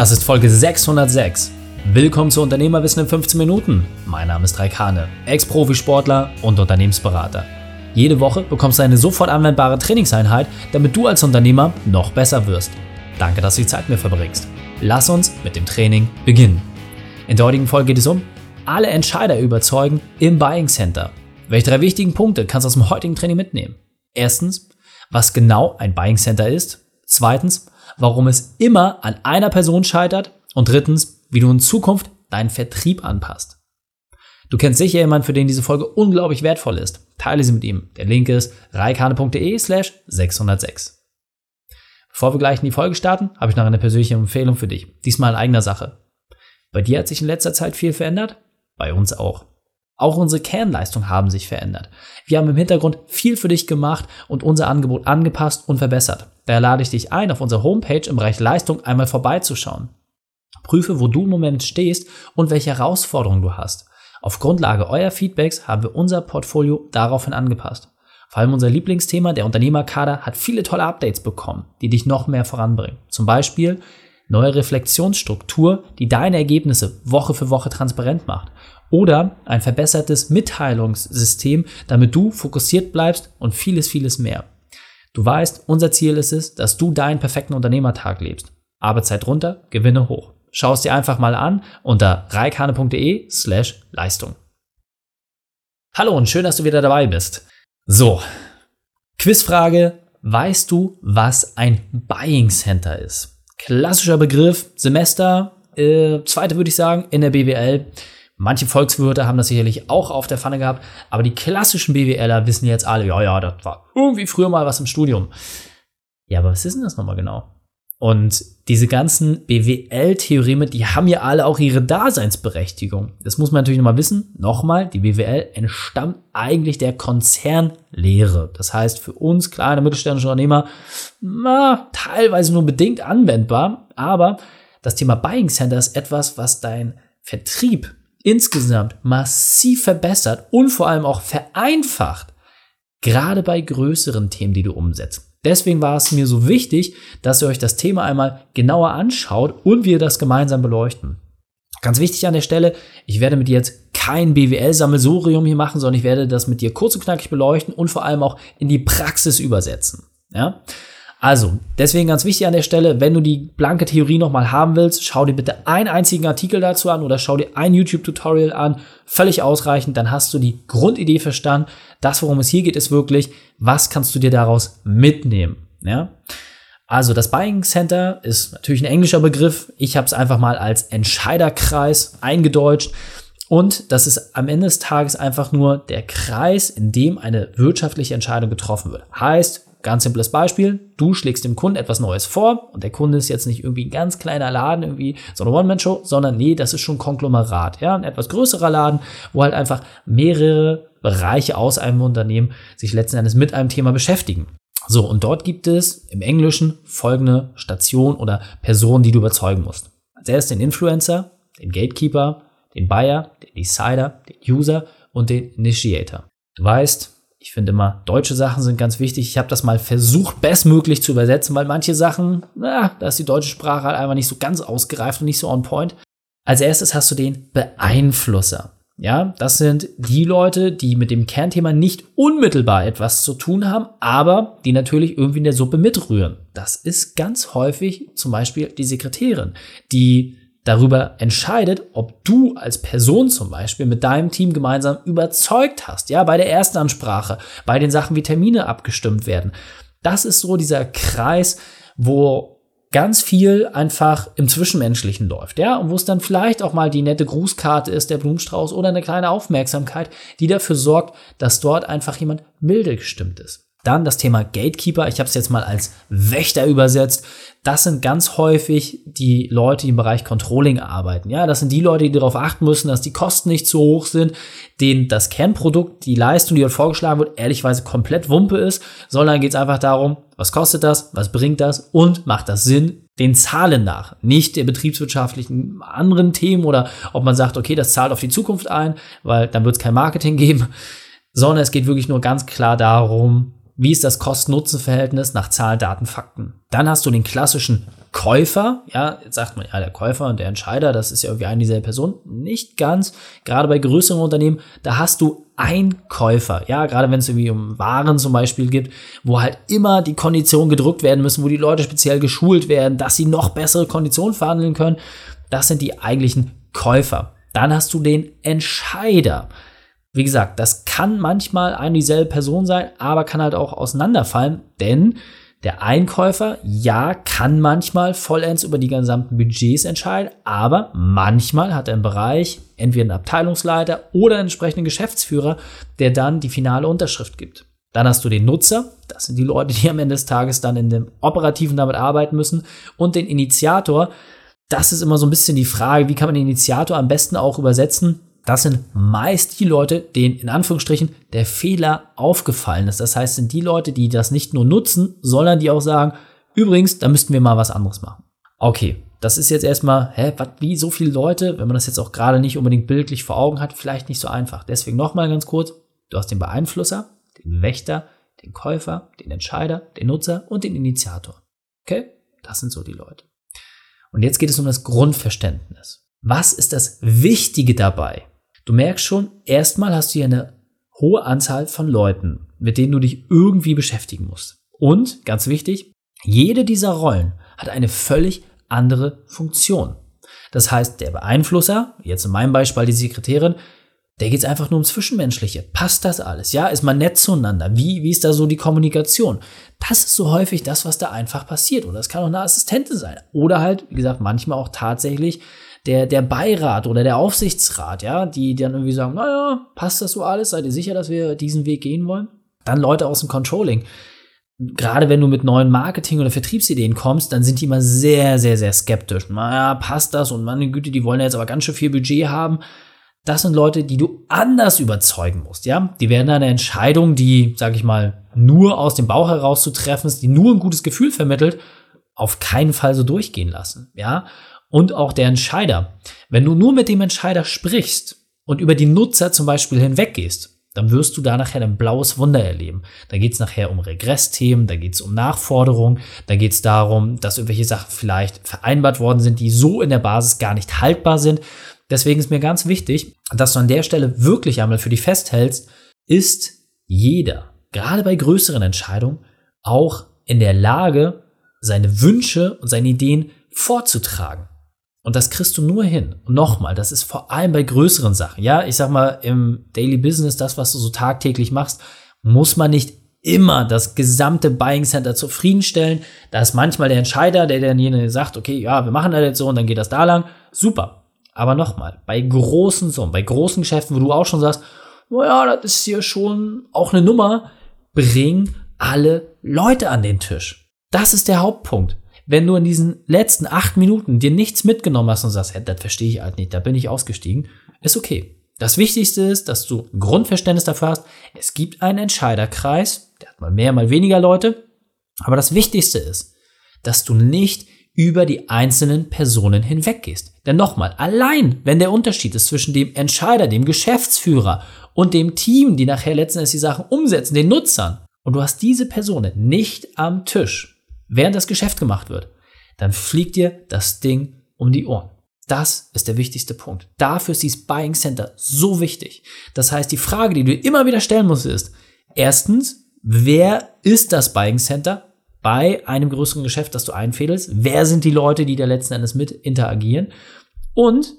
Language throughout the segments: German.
Das ist Folge 606. Willkommen zu Unternehmerwissen in 15 Minuten. Mein Name ist Raikane, Ex-Profisportler und Unternehmensberater. Jede Woche bekommst du eine sofort anwendbare Trainingseinheit, damit du als Unternehmer noch besser wirst. Danke, dass du die Zeit mit mir verbringst. Lass uns mit dem Training beginnen. In der heutigen Folge geht es um alle Entscheider überzeugen im Buying Center. Welche drei wichtigen Punkte kannst du aus dem heutigen Training mitnehmen? Erstens, was genau ein Buying Center ist. Zweitens, warum es immer an einer Person scheitert und drittens, wie du in Zukunft deinen Vertrieb anpasst. Du kennst sicher jemanden, für den diese Folge unglaublich wertvoll ist. Teile sie mit ihm. Der Link ist reikane.de slash 606. Bevor wir gleich in die Folge starten, habe ich noch eine persönliche Empfehlung für dich. Diesmal in eigener Sache. Bei dir hat sich in letzter Zeit viel verändert? Bei uns auch. Auch unsere Kernleistungen haben sich verändert. Wir haben im Hintergrund viel für dich gemacht und unser Angebot angepasst und verbessert. Daher lade ich dich ein, auf unserer Homepage im Bereich Leistung einmal vorbeizuschauen. Prüfe, wo du im Moment stehst und welche Herausforderungen du hast. Auf Grundlage eurer Feedbacks haben wir unser Portfolio daraufhin angepasst. Vor allem unser Lieblingsthema, der Unternehmerkader, hat viele tolle Updates bekommen, die dich noch mehr voranbringen. Zum Beispiel neue Reflexionsstruktur, die deine Ergebnisse Woche für Woche transparent macht oder ein verbessertes Mitteilungssystem, damit du fokussiert bleibst und vieles, vieles mehr. Du weißt, unser Ziel ist es, dass du deinen perfekten Unternehmertag lebst. Arbeitszeit runter, Gewinne hoch. Schau es dir einfach mal an unter reikane.de slash Leistung. Hallo und schön, dass du wieder dabei bist. So, Quizfrage. Weißt du, was ein Buying Center ist? Klassischer Begriff, Semester, äh, zweite würde ich sagen, in der BWL. Manche Volkswirte haben das sicherlich auch auf der Pfanne gehabt, aber die klassischen BWLer wissen jetzt alle, ja, ja, das war irgendwie früher mal was im Studium. Ja, aber was ist denn das nochmal genau? Und diese ganzen BWL-Theoreme, die haben ja alle auch ihre Daseinsberechtigung. Das muss man natürlich nochmal wissen. Nochmal, die BWL entstammt eigentlich der Konzernlehre. Das heißt, für uns kleine mittelständische Unternehmer, na, teilweise nur bedingt anwendbar. Aber das Thema Buying Center ist etwas, was dein Vertrieb insgesamt massiv verbessert und vor allem auch vereinfacht, gerade bei größeren Themen, die du umsetzt. Deswegen war es mir so wichtig, dass ihr euch das Thema einmal genauer anschaut und wir das gemeinsam beleuchten. Ganz wichtig an der Stelle, ich werde mit dir jetzt kein BWL-Sammelsurium hier machen, sondern ich werde das mit dir kurz und knackig beleuchten und vor allem auch in die Praxis übersetzen. Ja? Also, deswegen ganz wichtig an der Stelle, wenn du die blanke Theorie nochmal haben willst, schau dir bitte einen einzigen Artikel dazu an oder schau dir ein YouTube-Tutorial an. Völlig ausreichend, dann hast du die Grundidee verstanden. Das, worum es hier geht, ist wirklich, was kannst du dir daraus mitnehmen? Ja? Also das Buying Center ist natürlich ein englischer Begriff. Ich habe es einfach mal als Entscheiderkreis eingedeutscht. Und das ist am Ende des Tages einfach nur der Kreis, in dem eine wirtschaftliche Entscheidung getroffen wird. Heißt, Ganz simples Beispiel. Du schlägst dem Kunden etwas Neues vor und der Kunde ist jetzt nicht irgendwie ein ganz kleiner Laden, irgendwie so eine One-Man-Show, sondern nee, das ist schon Konglomerat. Ja, ein etwas größerer Laden, wo halt einfach mehrere Bereiche aus einem Unternehmen sich letzten Endes mit einem Thema beschäftigen. So, und dort gibt es im Englischen folgende Station oder Person, die du überzeugen musst. Als erstes den Influencer, den Gatekeeper, den Buyer, den Decider, den User und den Initiator. Du weißt, ich finde immer, deutsche Sachen sind ganz wichtig. Ich habe das mal versucht, bestmöglich zu übersetzen, weil manche Sachen, na, da ist die deutsche Sprache halt einfach nicht so ganz ausgereift und nicht so on point. Als erstes hast du den Beeinflusser. Ja, das sind die Leute, die mit dem Kernthema nicht unmittelbar etwas zu tun haben, aber die natürlich irgendwie in der Suppe mitrühren. Das ist ganz häufig zum Beispiel die Sekretärin, die darüber entscheidet, ob du als Person zum Beispiel mit deinem Team gemeinsam überzeugt hast. Ja, bei der ersten Ansprache, bei den Sachen, wie Termine abgestimmt werden. Das ist so dieser Kreis, wo ganz viel einfach im Zwischenmenschlichen läuft, ja, und wo es dann vielleicht auch mal die nette Grußkarte ist, der Blumenstrauß oder eine kleine Aufmerksamkeit, die dafür sorgt, dass dort einfach jemand milde gestimmt ist. Dann das Thema Gatekeeper, ich habe es jetzt mal als Wächter übersetzt. Das sind ganz häufig die Leute, die im Bereich Controlling arbeiten. Ja, das sind die Leute, die darauf achten müssen, dass die Kosten nicht zu hoch sind, denen das Kernprodukt, die Leistung, die dort vorgeschlagen wird, ehrlichweise komplett Wumpe ist, sondern geht es einfach darum, was kostet das, was bringt das und macht das Sinn, den Zahlen nach, nicht der betriebswirtschaftlichen anderen Themen oder ob man sagt, okay, das zahlt auf die Zukunft ein, weil dann wird es kein Marketing geben, sondern es geht wirklich nur ganz klar darum, Wie ist das Kosten-Nutzen-Verhältnis nach Zahlen, Daten, Fakten? Dann hast du den klassischen Käufer. Ja, jetzt sagt man ja, der Käufer und der Entscheider, das ist ja irgendwie eine dieselbe Person. Nicht ganz. Gerade bei größeren Unternehmen, da hast du Einkäufer. Ja, gerade wenn es irgendwie um Waren zum Beispiel gibt, wo halt immer die Konditionen gedrückt werden müssen, wo die Leute speziell geschult werden, dass sie noch bessere Konditionen verhandeln können. Das sind die eigentlichen Käufer. Dann hast du den Entscheider. Wie gesagt, das kann manchmal eine dieselbe Person sein, aber kann halt auch auseinanderfallen, denn der Einkäufer, ja, kann manchmal vollends über die gesamten Budgets entscheiden, aber manchmal hat er im Bereich entweder einen Abteilungsleiter oder einen entsprechenden Geschäftsführer, der dann die finale Unterschrift gibt. Dann hast du den Nutzer, das sind die Leute, die am Ende des Tages dann in dem Operativen damit arbeiten müssen, und den Initiator. Das ist immer so ein bisschen die Frage, wie kann man den Initiator am besten auch übersetzen? Das sind meist die Leute, denen in Anführungsstrichen der Fehler aufgefallen ist. Das heißt, sind die Leute, die das nicht nur nutzen, sondern die auch sagen, übrigens, da müssten wir mal was anderes machen. Okay, das ist jetzt erstmal, hä, wat, wie so viele Leute, wenn man das jetzt auch gerade nicht unbedingt bildlich vor Augen hat, vielleicht nicht so einfach. Deswegen nochmal ganz kurz, du hast den Beeinflusser, den Wächter, den Käufer, den Entscheider, den Nutzer und den Initiator. Okay, das sind so die Leute. Und jetzt geht es um das Grundverständnis. Was ist das Wichtige dabei? Du merkst schon, erstmal hast du hier eine hohe Anzahl von Leuten, mit denen du dich irgendwie beschäftigen musst. Und, ganz wichtig, jede dieser Rollen hat eine völlig andere Funktion. Das heißt, der Beeinflusser, jetzt in meinem Beispiel die Sekretärin, der geht es einfach nur ums Zwischenmenschliche. Passt das alles? Ja, ist man nett zueinander? Wie, wie ist da so die Kommunikation? Das ist so häufig das, was da einfach passiert. Oder es kann auch eine Assistentin sein. Oder halt, wie gesagt, manchmal auch tatsächlich der, der Beirat oder der Aufsichtsrat, ja, die dann irgendwie sagen, naja, passt das so alles? Seid ihr sicher, dass wir diesen Weg gehen wollen? Dann Leute aus dem Controlling. Gerade wenn du mit neuen Marketing- oder Vertriebsideen kommst, dann sind die immer sehr, sehr, sehr skeptisch. Naja, passt das? Und meine Güte, die wollen ja jetzt aber ganz schön viel Budget haben. Das sind Leute, die du anders überzeugen musst, ja. Die werden eine Entscheidung, die, sag ich mal, nur aus dem Bauch heraus zu treffen ist, die nur ein gutes Gefühl vermittelt, auf keinen Fall so durchgehen lassen, ja und auch der Entscheider. Wenn du nur mit dem Entscheider sprichst und über die Nutzer zum Beispiel hinweggehst, dann wirst du da nachher ein blaues Wunder erleben. Da geht es nachher um Regressthemen, da geht es um Nachforderungen, da geht es darum, dass irgendwelche Sachen vielleicht vereinbart worden sind, die so in der Basis gar nicht haltbar sind. Deswegen ist mir ganz wichtig, dass du an der Stelle wirklich einmal für dich festhältst, ist jeder, gerade bei größeren Entscheidungen, auch in der Lage, seine Wünsche und seine Ideen vorzutragen. Und das kriegst du nur hin. Und nochmal, das ist vor allem bei größeren Sachen. Ja, ich sag mal, im Daily Business, das, was du so tagtäglich machst, muss man nicht immer das gesamte Buying Center zufriedenstellen. Da ist manchmal der Entscheider, der dann sagt, okay, ja, wir machen das jetzt so und dann geht das da lang. Super. Aber nochmal, bei großen Summen, bei großen Geschäften, wo du auch schon sagst, naja, das ist hier schon auch eine Nummer, bring alle Leute an den Tisch. Das ist der Hauptpunkt wenn du in diesen letzten acht Minuten dir nichts mitgenommen hast und sagst, hey, das verstehe ich halt nicht, da bin ich ausgestiegen, ist okay. Das Wichtigste ist, dass du Grundverständnis dafür hast. Es gibt einen Entscheiderkreis, der hat mal mehr, mal weniger Leute. Aber das Wichtigste ist, dass du nicht über die einzelnen Personen hinweggehst. Denn nochmal, allein wenn der Unterschied ist zwischen dem Entscheider, dem Geschäftsführer und dem Team, die nachher letzten Endes die Sachen umsetzen, den Nutzern, und du hast diese Personen nicht am Tisch, während das Geschäft gemacht wird, dann fliegt dir das Ding um die Ohren. Das ist der wichtigste Punkt. Dafür ist dieses Buying Center so wichtig. Das heißt, die Frage, die du immer wieder stellen musst, ist, erstens, wer ist das Buying Center bei einem größeren Geschäft, das du einfädelst? Wer sind die Leute, die da letzten Endes mit interagieren? Und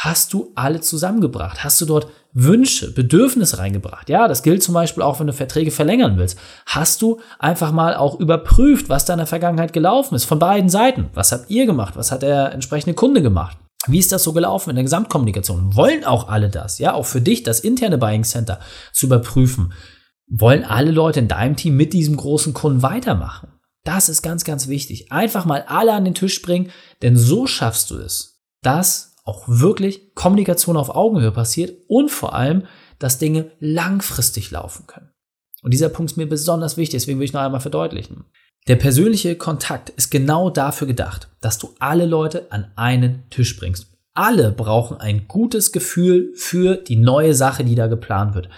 hast du alle zusammengebracht? Hast du dort Wünsche, Bedürfnisse reingebracht? Ja, das gilt zum Beispiel auch, wenn du Verträge verlängern willst. Hast du einfach mal auch überprüft, was da in der Vergangenheit gelaufen ist, von beiden Seiten? Was habt ihr gemacht? Was hat der entsprechende Kunde gemacht? Wie ist das so gelaufen in der Gesamtkommunikation? Wollen auch alle das? Ja, auch für dich das interne Buying Center zu überprüfen. Wollen alle Leute in deinem Team mit diesem großen Kunden weitermachen? Das ist ganz, ganz wichtig. Einfach mal alle an den Tisch bringen, denn so schaffst du es, dass auch wirklich Kommunikation auf Augenhöhe passiert und vor allem, dass Dinge langfristig laufen können. Und dieser Punkt ist mir besonders wichtig, deswegen will ich noch einmal verdeutlichen. Der persönliche Kontakt ist genau dafür gedacht, dass du alle Leute an einen Tisch bringst. Alle brauchen ein gutes Gefühl für die neue Sache, die da geplant wird.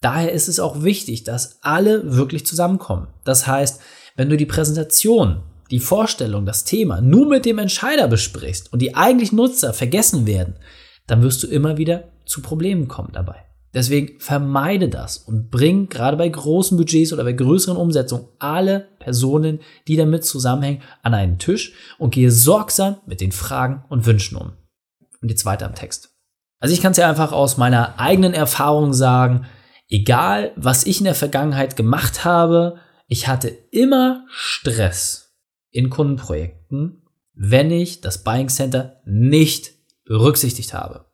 Daher ist es auch wichtig, dass alle wirklich zusammenkommen. Das heißt, wenn du die Präsentation, die Vorstellung, das Thema nur mit dem Entscheider besprichst und die eigentlichen Nutzer vergessen werden, dann wirst du immer wieder zu Problemen kommen dabei. Deswegen vermeide das und bring gerade bei großen Budgets oder bei größeren Umsetzungen alle Personen, die damit zusammenhängen, an einen Tisch und gehe sorgsam mit den Fragen und Wünschen um. Und jetzt weiter am Text. Also ich kann es ja einfach aus meiner eigenen Erfahrung sagen, egal was ich in der Vergangenheit gemacht habe, ich hatte immer Stress in Kundenprojekten, wenn ich das Buying Center nicht berücksichtigt habe.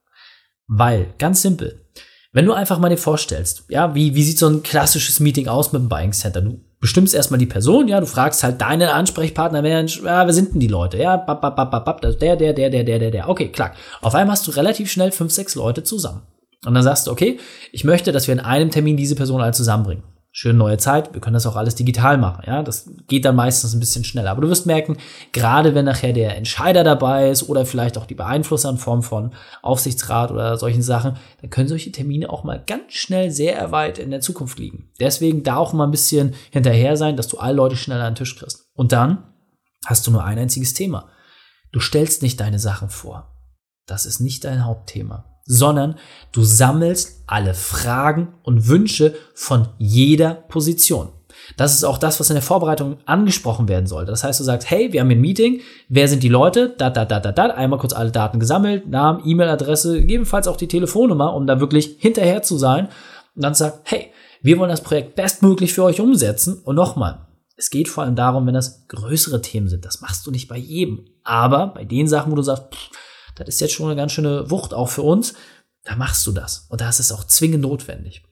Weil, ganz simpel, wenn du einfach mal dir vorstellst, ja, wie, wie sieht so ein klassisches Meeting aus mit dem Buying Center? Du bestimmst erstmal die Person, ja, du fragst halt deinen Ansprechpartner, wer, ja, wer sind denn die Leute? Ja, bap, bap, bap, bap, der, der, der, der, der, der, der. Okay, klar. Auf einmal hast du relativ schnell fünf, sechs Leute zusammen. Und dann sagst du, okay, ich möchte, dass wir in einem Termin diese Person alle zusammenbringen schön neue Zeit, wir können das auch alles digital machen, ja, das geht dann meistens ein bisschen schneller, aber du wirst merken, gerade wenn nachher der Entscheider dabei ist oder vielleicht auch die Beeinflusser in Form von Aufsichtsrat oder solchen Sachen, dann können solche Termine auch mal ganz schnell sehr weit in der Zukunft liegen. Deswegen da auch mal ein bisschen hinterher sein, dass du alle Leute schneller an den Tisch kriegst. Und dann hast du nur ein einziges Thema. Du stellst nicht deine Sachen vor. Das ist nicht dein Hauptthema sondern du sammelst alle Fragen und Wünsche von jeder Position. Das ist auch das, was in der Vorbereitung angesprochen werden sollte. Das heißt, du sagst, hey, wir haben ein Meeting, wer sind die Leute? Da, da, da, da, da, einmal kurz alle Daten gesammelt, Namen, E-Mail-Adresse, gegebenenfalls auch die Telefonnummer, um da wirklich hinterher zu sein. Und dann sagt, hey, wir wollen das Projekt bestmöglich für euch umsetzen. Und nochmal, es geht vor allem darum, wenn das größere Themen sind. Das machst du nicht bei jedem. Aber bei den Sachen, wo du sagst, pff, das ist jetzt schon eine ganz schöne Wucht auch für uns, da machst du das. Und da ist es auch zwingend notwendig,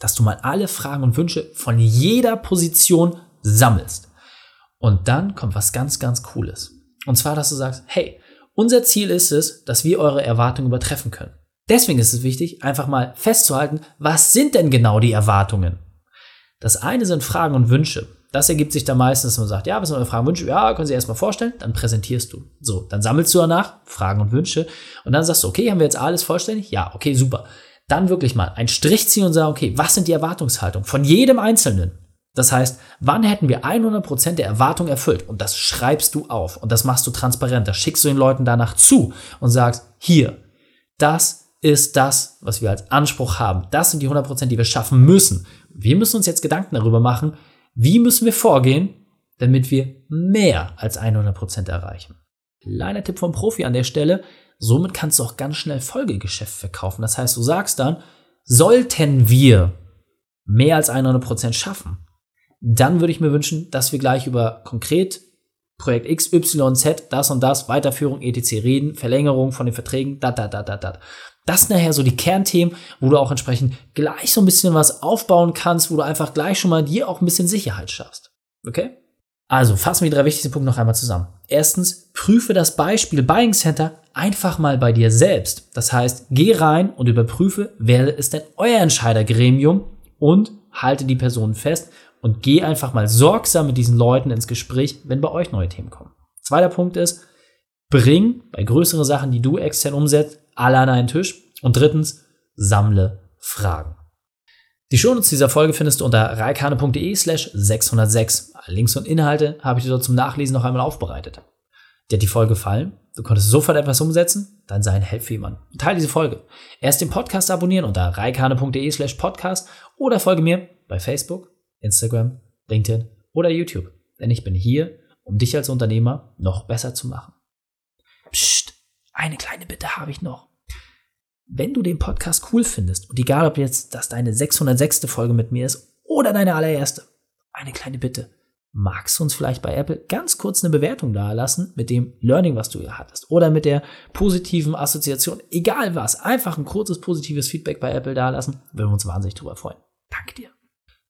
dass du mal alle Fragen und Wünsche von jeder Position sammelst. Und dann kommt was ganz, ganz Cooles. Und zwar, dass du sagst, hey, unser Ziel ist es, dass wir eure Erwartungen übertreffen können. Deswegen ist es wichtig, einfach mal festzuhalten, was sind denn genau die Erwartungen? Das eine sind Fragen und Wünsche. Das ergibt sich dann meistens, dass man sagt, ja, was sind eure Fragen und Wünsche? Ja, können Sie erstmal vorstellen, dann präsentierst du. So, dann sammelst du danach Fragen und Wünsche und dann sagst du, okay, haben wir jetzt alles vollständig? Ja, okay, super. Dann wirklich mal einen Strich ziehen und sagen, okay, was sind die Erwartungshaltungen von jedem Einzelnen? Das heißt, wann hätten wir 100% der Erwartung erfüllt? Und das schreibst du auf und das machst du transparent. Das schickst du den Leuten danach zu und sagst, hier, das ist das, was wir als Anspruch haben. Das sind die 100%, die wir schaffen müssen. Wir müssen uns jetzt Gedanken darüber machen, wie müssen wir vorgehen, damit wir mehr als 100% erreichen? Kleiner Tipp vom Profi an der Stelle, somit kannst du auch ganz schnell Folgegeschäft verkaufen. Das heißt, du sagst dann, sollten wir mehr als 100% schaffen, dann würde ich mir wünschen, dass wir gleich über konkret Projekt X, Y, Z, das und das, Weiterführung, etc. reden, Verlängerung von den Verträgen, da, da, da, da, da. Das sind nachher so die Kernthemen, wo du auch entsprechend gleich so ein bisschen was aufbauen kannst, wo du einfach gleich schon mal dir auch ein bisschen Sicherheit schaffst. Okay? Also fassen wir die drei wichtigsten Punkte noch einmal zusammen. Erstens, prüfe das Beispiel Buying Center einfach mal bei dir selbst. Das heißt, geh rein und überprüfe, wer ist denn euer Entscheidergremium und halte die Personen fest und geh einfach mal sorgsam mit diesen Leuten ins Gespräch, wenn bei euch neue Themen kommen. Zweiter Punkt ist, bring bei größeren Sachen, die du extern umsetzt, alle an einen Tisch. Und drittens, sammle Fragen. Die Shownotes dieser Folge findest du unter reikane.de slash 606. Links und Inhalte habe ich dir dort zum Nachlesen noch einmal aufbereitet. Dir hat die Folge gefallen? Du konntest sofort etwas umsetzen? Dann sei ein Held für jemanden. Teil diese Folge. Erst den Podcast abonnieren unter reikane.de slash podcast oder folge mir bei Facebook, Instagram, LinkedIn oder YouTube. Denn ich bin hier, um dich als Unternehmer noch besser zu machen. Psst, eine kleine Bitte habe ich noch. Wenn du den Podcast cool findest und egal ob jetzt das deine 606. Folge mit mir ist oder deine allererste, eine kleine Bitte. Magst du uns vielleicht bei Apple ganz kurz eine Bewertung da lassen mit dem Learning, was du hier hattest oder mit der positiven Assoziation, egal was, einfach ein kurzes positives Feedback bei Apple da lassen, würden wir uns wahnsinnig drüber freuen. Danke dir.